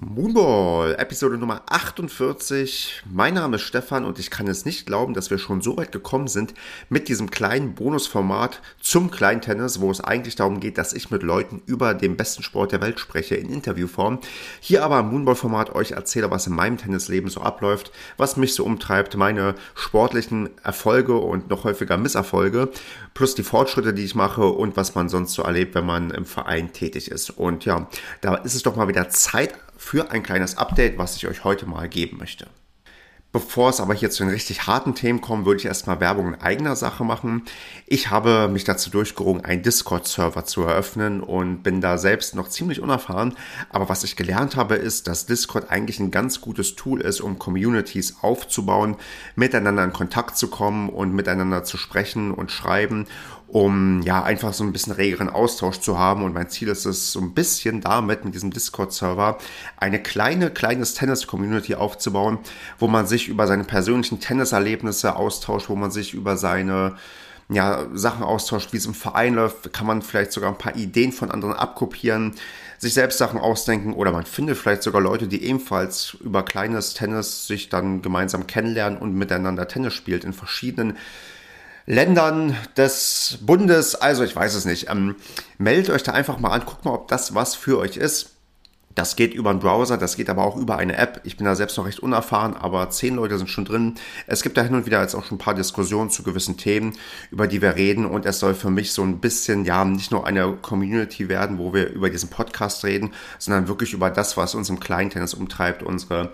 Moonball, Episode Nummer 48. Mein Name ist Stefan und ich kann es nicht glauben, dass wir schon so weit gekommen sind mit diesem kleinen Bonusformat zum Kleintennis, wo es eigentlich darum geht, dass ich mit Leuten über den besten Sport der Welt spreche in Interviewform. Hier aber im Moonball-Format euch erzähle, was in meinem Tennisleben so abläuft, was mich so umtreibt, meine sportlichen Erfolge und noch häufiger Misserfolge, plus die Fortschritte, die ich mache und was man sonst so erlebt, wenn man im Verein tätig ist. Und ja, da ist es doch mal wieder Zeit für ein kleines Update, was ich euch heute mal geben möchte. Bevor es aber hier zu den richtig harten Themen kommt, würde ich erstmal Werbung in eigener Sache machen. Ich habe mich dazu durchgerungen, einen Discord-Server zu eröffnen und bin da selbst noch ziemlich unerfahren. Aber was ich gelernt habe, ist, dass Discord eigentlich ein ganz gutes Tool ist, um Communities aufzubauen, miteinander in Kontakt zu kommen und miteinander zu sprechen und schreiben um ja einfach so ein bisschen regeren Austausch zu haben. Und mein Ziel ist es, so ein bisschen damit mit diesem Discord-Server eine kleine, kleines Tennis-Community aufzubauen, wo man sich über seine persönlichen Tenniserlebnisse austauscht, wo man sich über seine ja, Sachen austauscht, wie es im Verein läuft, kann man vielleicht sogar ein paar Ideen von anderen abkopieren, sich selbst Sachen ausdenken oder man findet vielleicht sogar Leute, die ebenfalls über kleines Tennis sich dann gemeinsam kennenlernen und miteinander Tennis spielt in verschiedenen Ländern des Bundes. Also ich weiß es nicht. Ähm, meldet euch da einfach mal an, guckt mal, ob das was für euch ist. Das geht über einen Browser, das geht aber auch über eine App. Ich bin da selbst noch recht unerfahren, aber zehn Leute sind schon drin. Es gibt da hin und wieder jetzt auch schon ein paar Diskussionen zu gewissen Themen, über die wir reden. Und es soll für mich so ein bisschen, ja, nicht nur eine Community werden, wo wir über diesen Podcast reden, sondern wirklich über das, was uns im Kleintennis umtreibt, unsere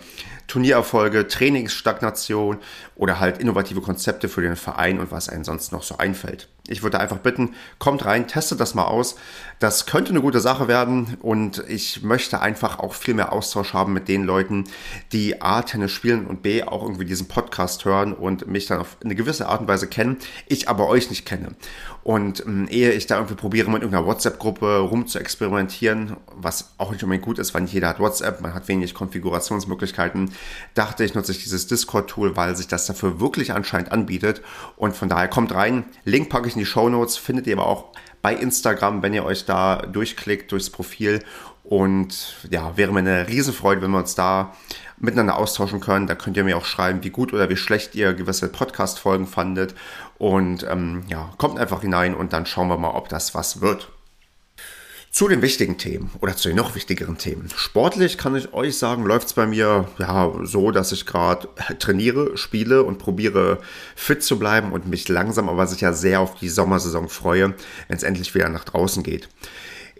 Turniererfolge, Trainingsstagnation oder halt innovative Konzepte für den Verein und was einem sonst noch so einfällt. Ich würde einfach bitten, kommt rein, testet das mal aus. Das könnte eine gute Sache werden und ich möchte einfach auch viel mehr Austausch haben mit den Leuten, die A, Tennis spielen und B, auch irgendwie diesen Podcast hören und mich dann auf eine gewisse Art und Weise kennen, ich aber euch nicht kenne. Und ähm, ehe ich da irgendwie probiere, mit irgendeiner WhatsApp-Gruppe rum zu experimentieren, was auch nicht unbedingt gut ist, weil nicht jeder hat WhatsApp, man hat wenig Konfigurationsmöglichkeiten, dachte ich, nutze ich dieses Discord-Tool, weil sich das dafür wirklich anscheinend anbietet. Und von daher kommt rein. Link packe ich in die Show Notes, findet ihr aber auch bei Instagram, wenn ihr euch da durchklickt durchs Profil. Und ja, wäre mir eine Riesenfreude, wenn wir uns da miteinander austauschen können. Da könnt ihr mir auch schreiben, wie gut oder wie schlecht ihr gewisse Podcast-Folgen fandet. Und ähm, ja, kommt einfach hinein und dann schauen wir mal, ob das was wird. Zu den wichtigen Themen oder zu den noch wichtigeren Themen. Sportlich kann ich euch sagen, läuft es bei mir ja so, dass ich gerade trainiere, spiele und probiere fit zu bleiben und mich langsam aber sicher sehr auf die Sommersaison freue, wenn es endlich wieder nach draußen geht.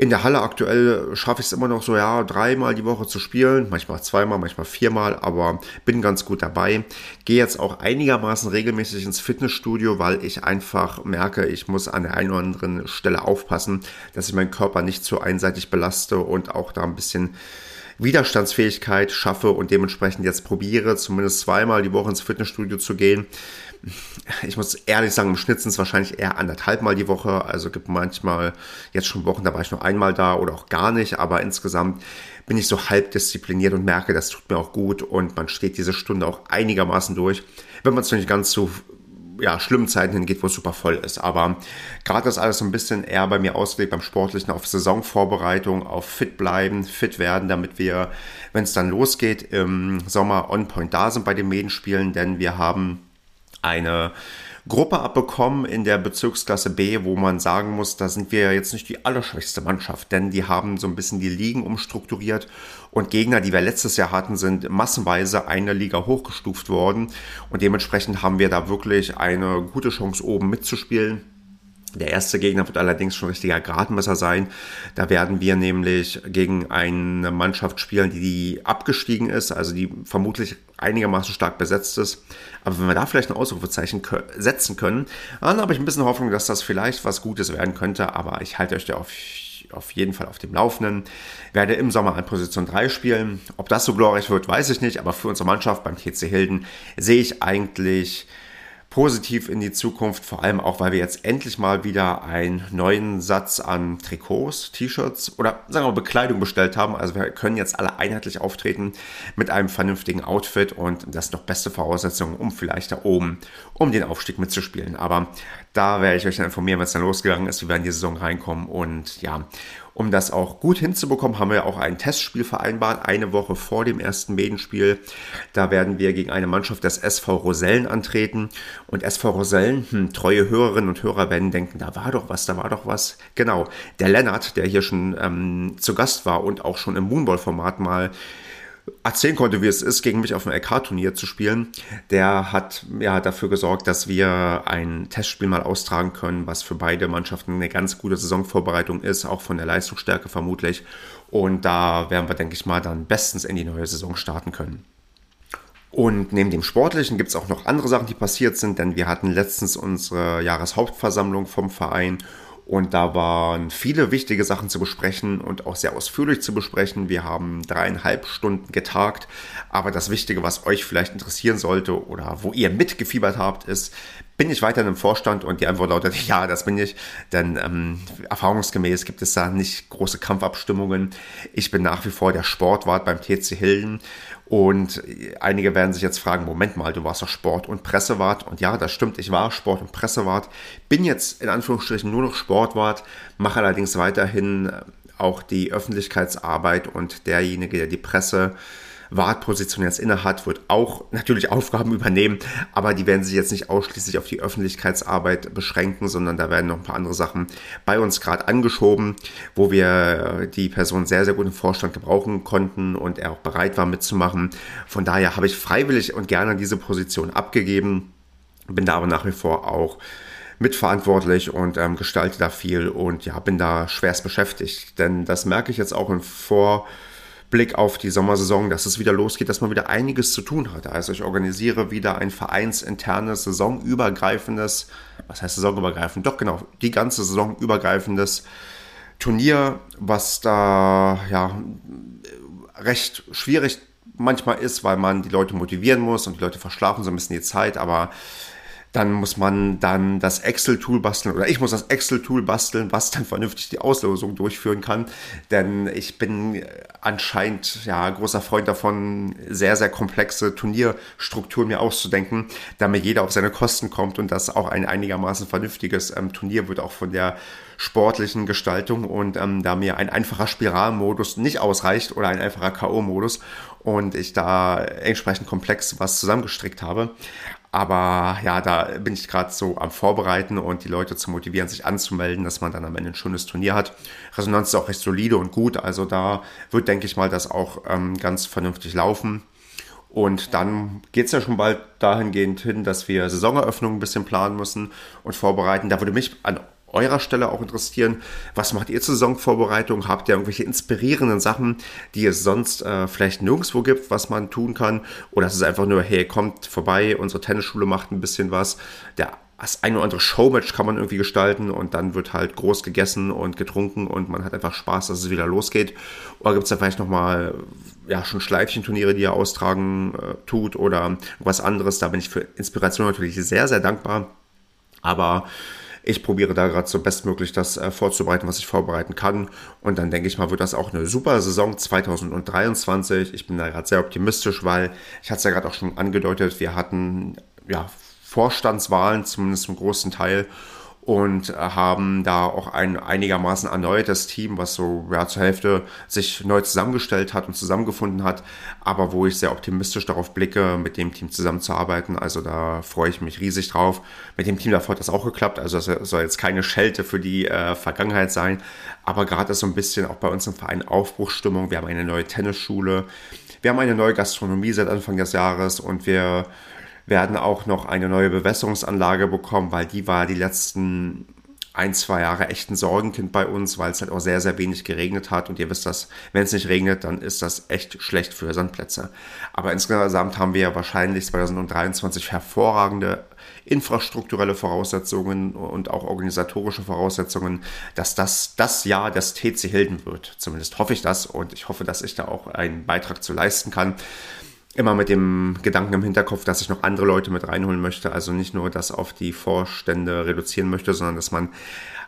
In der Halle aktuell schaffe ich es immer noch so, ja, dreimal die Woche zu spielen, manchmal zweimal, manchmal viermal, aber bin ganz gut dabei. Gehe jetzt auch einigermaßen regelmäßig ins Fitnessstudio, weil ich einfach merke, ich muss an der einen oder anderen Stelle aufpassen, dass ich meinen Körper nicht zu einseitig belaste und auch da ein bisschen Widerstandsfähigkeit schaffe und dementsprechend jetzt probiere, zumindest zweimal die Woche ins Fitnessstudio zu gehen ich muss ehrlich sagen, im Schnitt sind es wahrscheinlich eher anderthalb Mal die Woche. Also gibt manchmal jetzt schon Wochen, da war ich nur einmal da oder auch gar nicht. Aber insgesamt bin ich so halb diszipliniert und merke, das tut mir auch gut und man steht diese Stunde auch einigermaßen durch. Wenn man es nicht ganz zu ja, schlimmen Zeiten hingeht, wo es super voll ist. Aber gerade ist alles so ein bisschen eher bei mir ausgelegt beim Sportlichen auf Saisonvorbereitung, auf fit bleiben, fit werden, damit wir, wenn es dann losgeht, im Sommer on point da sind bei den Medenspielen, denn wir haben eine Gruppe abbekommen in der Bezirksklasse B, wo man sagen muss, da sind wir jetzt nicht die allerschwächste Mannschaft, denn die haben so ein bisschen die Ligen umstrukturiert und Gegner, die wir letztes Jahr hatten, sind massenweise eine Liga hochgestuft worden und dementsprechend haben wir da wirklich eine gute Chance oben mitzuspielen. Der erste Gegner wird allerdings schon richtiger Gradmesser sein. Da werden wir nämlich gegen eine Mannschaft spielen, die abgestiegen ist, also die vermutlich einigermaßen stark besetzt ist. Aber wenn wir da vielleicht ein Ausrufezeichen setzen können, dann habe ich ein bisschen Hoffnung, dass das vielleicht was Gutes werden könnte. Aber ich halte euch da auf, auf jeden Fall auf dem Laufenden. Werde im Sommer an Position 3 spielen. Ob das so glorreich wird, weiß ich nicht. Aber für unsere Mannschaft beim TC Hilden sehe ich eigentlich positiv in die Zukunft, vor allem auch, weil wir jetzt endlich mal wieder einen neuen Satz an Trikots, T-Shirts oder sagen wir Bekleidung bestellt haben. Also wir können jetzt alle einheitlich auftreten mit einem vernünftigen Outfit und das sind doch beste Voraussetzungen, um vielleicht da oben um den Aufstieg mitzuspielen. Aber da werde ich euch dann informieren, es dann losgegangen ist, wie wir in die Saison reinkommen und ja, Um das auch gut hinzubekommen, haben wir auch ein Testspiel vereinbart, eine Woche vor dem ersten Medenspiel. Da werden wir gegen eine Mannschaft des SV Rosellen antreten. Und SV Rosellen, hm, treue Hörerinnen und Hörer werden denken, da war doch was, da war doch was. Genau, der Lennart, der hier schon ähm, zu Gast war und auch schon im Moonball-Format mal erzählen konnte, wie es ist, gegen mich auf dem LK-Turnier zu spielen, der hat ja dafür gesorgt, dass wir ein Testspiel mal austragen können, was für beide Mannschaften eine ganz gute Saisonvorbereitung ist, auch von der Leistungsstärke vermutlich. Und da werden wir, denke ich mal, dann bestens in die neue Saison starten können. Und neben dem Sportlichen gibt es auch noch andere Sachen, die passiert sind, denn wir hatten letztens unsere Jahreshauptversammlung vom Verein und da waren viele wichtige Sachen zu besprechen und auch sehr ausführlich zu besprechen. Wir haben dreieinhalb Stunden getagt. Aber das Wichtige, was euch vielleicht interessieren sollte oder wo ihr mitgefiebert habt, ist, bin ich weiterhin im Vorstand? Und die Antwort lautet, ja, das bin ich. Denn ähm, erfahrungsgemäß gibt es da nicht große Kampfabstimmungen. Ich bin nach wie vor der Sportwart beim TC Hilden. Und einige werden sich jetzt fragen, Moment mal, du warst doch Sport- und Pressewart. Und ja, das stimmt, ich war Sport- und Pressewart. Bin jetzt in Anführungsstrichen nur noch Sportwart, mache allerdings weiterhin auch die Öffentlichkeitsarbeit und derjenige, der die Presse Wartposition jetzt innehat, wird auch natürlich Aufgaben übernehmen, aber die werden sich jetzt nicht ausschließlich auf die Öffentlichkeitsarbeit beschränken, sondern da werden noch ein paar andere Sachen bei uns gerade angeschoben, wo wir die Person sehr, sehr gut im Vorstand gebrauchen konnten und er auch bereit war mitzumachen. Von daher habe ich freiwillig und gerne diese Position abgegeben, bin da aber nach wie vor auch mitverantwortlich und ähm, gestalte da viel und ja, bin da schwerst beschäftigt. Denn das merke ich jetzt auch im Vor- Blick auf die Sommersaison, dass es wieder losgeht, dass man wieder einiges zu tun hat. Also ich organisiere wieder ein vereinsinternes, saisonübergreifendes, was heißt saisonübergreifend? Doch genau, die ganze saisonübergreifendes Turnier, was da ja recht schwierig manchmal ist, weil man die Leute motivieren muss und die Leute verschlafen so ein bisschen die Zeit, aber dann muss man dann das Excel-Tool basteln oder ich muss das Excel-Tool basteln, was dann vernünftig die Auslosung durchführen kann. Denn ich bin anscheinend ja großer Freund davon, sehr, sehr komplexe Turnierstrukturen mir auszudenken, damit jeder auf seine Kosten kommt und das auch ein einigermaßen vernünftiges ähm, Turnier wird, auch von der sportlichen Gestaltung. Und ähm, da mir ein einfacher Spiralmodus nicht ausreicht oder ein einfacher K.O.-Modus und ich da entsprechend komplex was zusammengestrickt habe, aber ja, da bin ich gerade so am Vorbereiten und die Leute zu motivieren, sich anzumelden, dass man dann am Ende ein schönes Turnier hat. Resonanz ist auch recht solide und gut. Also da wird, denke ich mal, das auch ähm, ganz vernünftig laufen. Und dann geht es ja schon bald dahingehend hin, dass wir Saisoneröffnungen ein bisschen planen müssen und vorbereiten. Da würde mich an eurer Stelle auch interessieren. Was macht ihr zur Saisonvorbereitung? Habt ihr irgendwelche inspirierenden Sachen, die es sonst äh, vielleicht nirgendwo gibt, was man tun kann? Oder ist es einfach nur, hey, kommt vorbei, unsere Tennisschule macht ein bisschen was. Der das ein oder andere Showmatch kann man irgendwie gestalten und dann wird halt groß gegessen und getrunken und man hat einfach Spaß, dass es wieder losgeht. Oder gibt es da vielleicht nochmal ja, schon Schleifchenturniere, die ihr austragen äh, tut oder was anderes? Da bin ich für Inspiration natürlich sehr, sehr dankbar. Aber ich probiere da gerade so bestmöglich das äh, vorzubereiten, was ich vorbereiten kann. Und dann denke ich mal, wird das auch eine super Saison 2023. Ich bin da gerade sehr optimistisch, weil ich hatte es ja gerade auch schon angedeutet, wir hatten ja Vorstandswahlen, zumindest zum großen Teil und haben da auch ein einigermaßen erneutes Team, was so ja, zur Hälfte sich neu zusammengestellt hat und zusammengefunden hat, aber wo ich sehr optimistisch darauf blicke, mit dem Team zusammenzuarbeiten. Also da freue ich mich riesig drauf. Mit dem Team davor hat das auch geklappt, also das soll jetzt keine Schelte für die äh, Vergangenheit sein, aber gerade ist so ein bisschen auch bei uns im Verein Aufbruchsstimmung. Wir haben eine neue Tennisschule, wir haben eine neue Gastronomie seit Anfang des Jahres und wir werden auch noch eine neue Bewässerungsanlage bekommen, weil die war die letzten ein, zwei Jahre echt ein Sorgenkind bei uns, weil es halt auch sehr, sehr wenig geregnet hat. Und ihr wisst das, wenn es nicht regnet, dann ist das echt schlecht für Sandplätze. Aber insgesamt haben wir wahrscheinlich 2023 hervorragende infrastrukturelle Voraussetzungen und auch organisatorische Voraussetzungen, dass das das Jahr des TC Hilden wird. Zumindest hoffe ich das und ich hoffe, dass ich da auch einen Beitrag zu leisten kann. Immer mit dem Gedanken im Hinterkopf, dass ich noch andere Leute mit reinholen möchte. Also nicht nur das auf die Vorstände reduzieren möchte, sondern dass man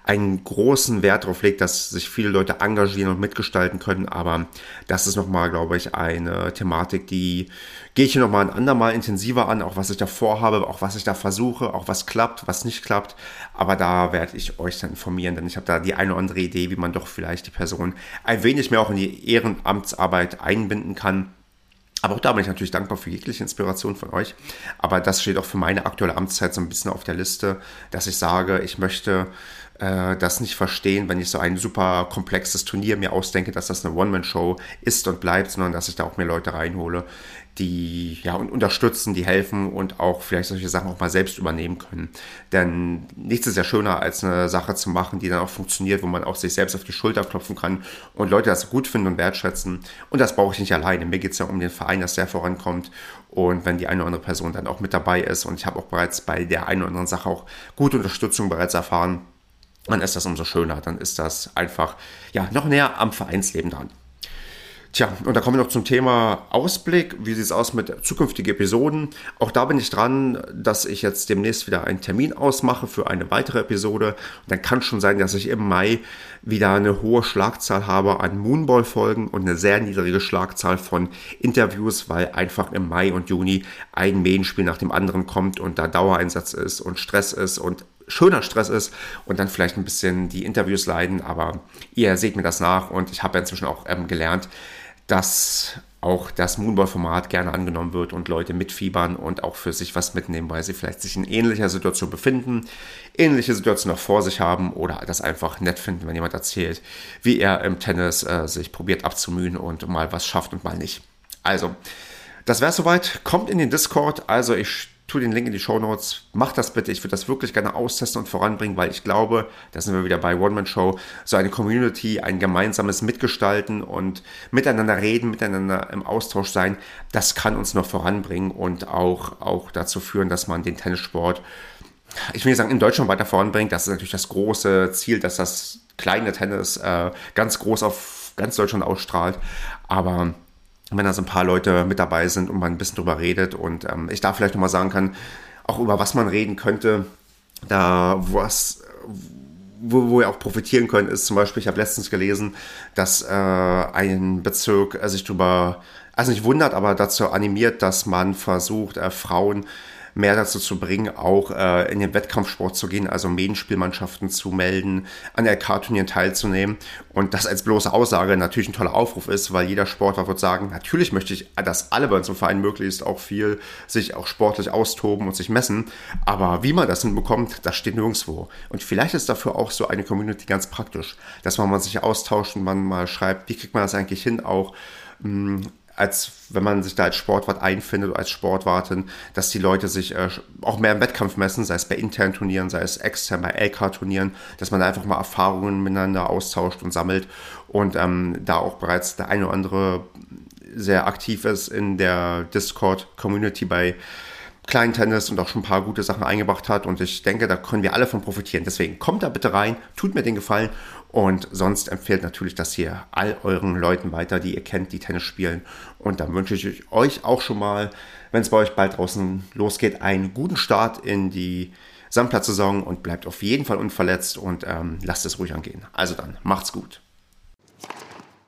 einen großen Wert darauf legt, dass sich viele Leute engagieren und mitgestalten können. Aber das ist nochmal, glaube ich, eine Thematik, die gehe ich hier nochmal ein andermal intensiver an, auch was ich da vorhabe, auch was ich da versuche, auch was klappt, was nicht klappt. Aber da werde ich euch dann informieren, denn ich habe da die eine oder andere Idee, wie man doch vielleicht die Person ein wenig mehr auch in die Ehrenamtsarbeit einbinden kann. Aber auch da bin ich natürlich dankbar für jegliche Inspiration von euch. Aber das steht auch für meine aktuelle Amtszeit so ein bisschen auf der Liste, dass ich sage, ich möchte äh, das nicht verstehen, wenn ich so ein super komplexes Turnier mir ausdenke, dass das eine One-Man-Show ist und bleibt, sondern dass ich da auch mehr Leute reinhole, die ja unterstützen, die helfen und auch vielleicht solche Sachen auch mal selbst übernehmen können. Denn nichts ist ja schöner, als eine Sache zu machen, die dann auch funktioniert, wo man auch sich selbst auf die Schulter klopfen kann und Leute das gut finden und wertschätzen. Und das brauche ich nicht alleine. Mir geht es ja um den Verein, dass der vorankommt. Und wenn die eine oder andere Person dann auch mit dabei ist und ich habe auch bereits bei der einen oder anderen Sache auch gute Unterstützung bereits erfahren, dann ist das umso schöner. Dann ist das einfach ja, noch näher am Vereinsleben dran. Tja, und da kommen wir noch zum Thema Ausblick. Wie sieht es aus mit zukünftigen Episoden? Auch da bin ich dran, dass ich jetzt demnächst wieder einen Termin ausmache für eine weitere Episode. Und dann kann schon sein, dass ich im Mai wieder eine hohe Schlagzahl habe an Moonball-Folgen und eine sehr niedrige Schlagzahl von Interviews, weil einfach im Mai und Juni ein Medienspiel nach dem anderen kommt und da Dauereinsatz ist und Stress ist und schöner Stress ist und dann vielleicht ein bisschen die Interviews leiden, aber ihr seht mir das nach und ich habe inzwischen auch ähm, gelernt, dass auch das Moonball-Format gerne angenommen wird und Leute mitfiebern und auch für sich was mitnehmen, weil sie vielleicht sich in ähnlicher Situation befinden, ähnliche Situationen noch vor sich haben oder das einfach nett finden, wenn jemand erzählt, wie er im Tennis äh, sich probiert abzumühen und mal was schafft und mal nicht. Also, das wäre soweit. Kommt in den Discord. Also ich tu den Link in die Show Notes, mach das bitte. Ich würde das wirklich gerne austesten und voranbringen, weil ich glaube, da sind wir wieder bei One-Man-Show, so eine Community, ein gemeinsames Mitgestalten und miteinander reden, miteinander im Austausch sein, das kann uns noch voranbringen und auch, auch dazu führen, dass man den Tennissport, ich will sagen, in Deutschland weiter voranbringt. Das ist natürlich das große Ziel, dass das kleine Tennis äh, ganz groß auf ganz Deutschland ausstrahlt. Aber wenn da so ein paar Leute mit dabei sind und man ein bisschen drüber redet und ähm, ich da vielleicht nochmal sagen kann, auch über was man reden könnte, da was, wo, wo wir auch profitieren können, ist zum Beispiel, ich habe letztens gelesen, dass äh, ein Bezirk äh, sich darüber, also nicht wundert, aber dazu animiert, dass man versucht, äh, Frauen mehr dazu zu bringen, auch äh, in den Wettkampfsport zu gehen, also Medienspielmannschaften zu melden, an LK-Turnieren teilzunehmen. Und das als bloße Aussage natürlich ein toller Aufruf ist, weil jeder Sportler wird sagen, natürlich möchte ich, dass alle bei uns im Verein möglichst auch viel sich auch sportlich austoben und sich messen. Aber wie man das hinbekommt, das steht nirgendwo. Und vielleicht ist dafür auch so eine Community ganz praktisch, dass man sich austauscht und man mal schreibt, wie kriegt man das eigentlich hin, auch hm, als wenn man sich da als Sportwart einfindet oder als Sportwartin, dass die Leute sich äh, auch mehr im Wettkampf messen, sei es bei internen Turnieren, sei es extern bei LK-Turnieren, dass man da einfach mal Erfahrungen miteinander austauscht und sammelt und ähm, da auch bereits der eine oder andere sehr aktiv ist in der Discord-Community bei kleinen Tennis und auch schon ein paar gute Sachen eingebracht hat. Und ich denke, da können wir alle von profitieren. Deswegen kommt da bitte rein, tut mir den Gefallen und sonst empfehlt natürlich das hier all euren Leuten weiter, die ihr kennt, die Tennis spielen. Und dann wünsche ich euch auch schon mal, wenn es bei euch bald draußen losgeht, einen guten Start in die Sandplatzsaison und bleibt auf jeden Fall unverletzt und ähm, lasst es ruhig angehen. Also dann, macht's gut.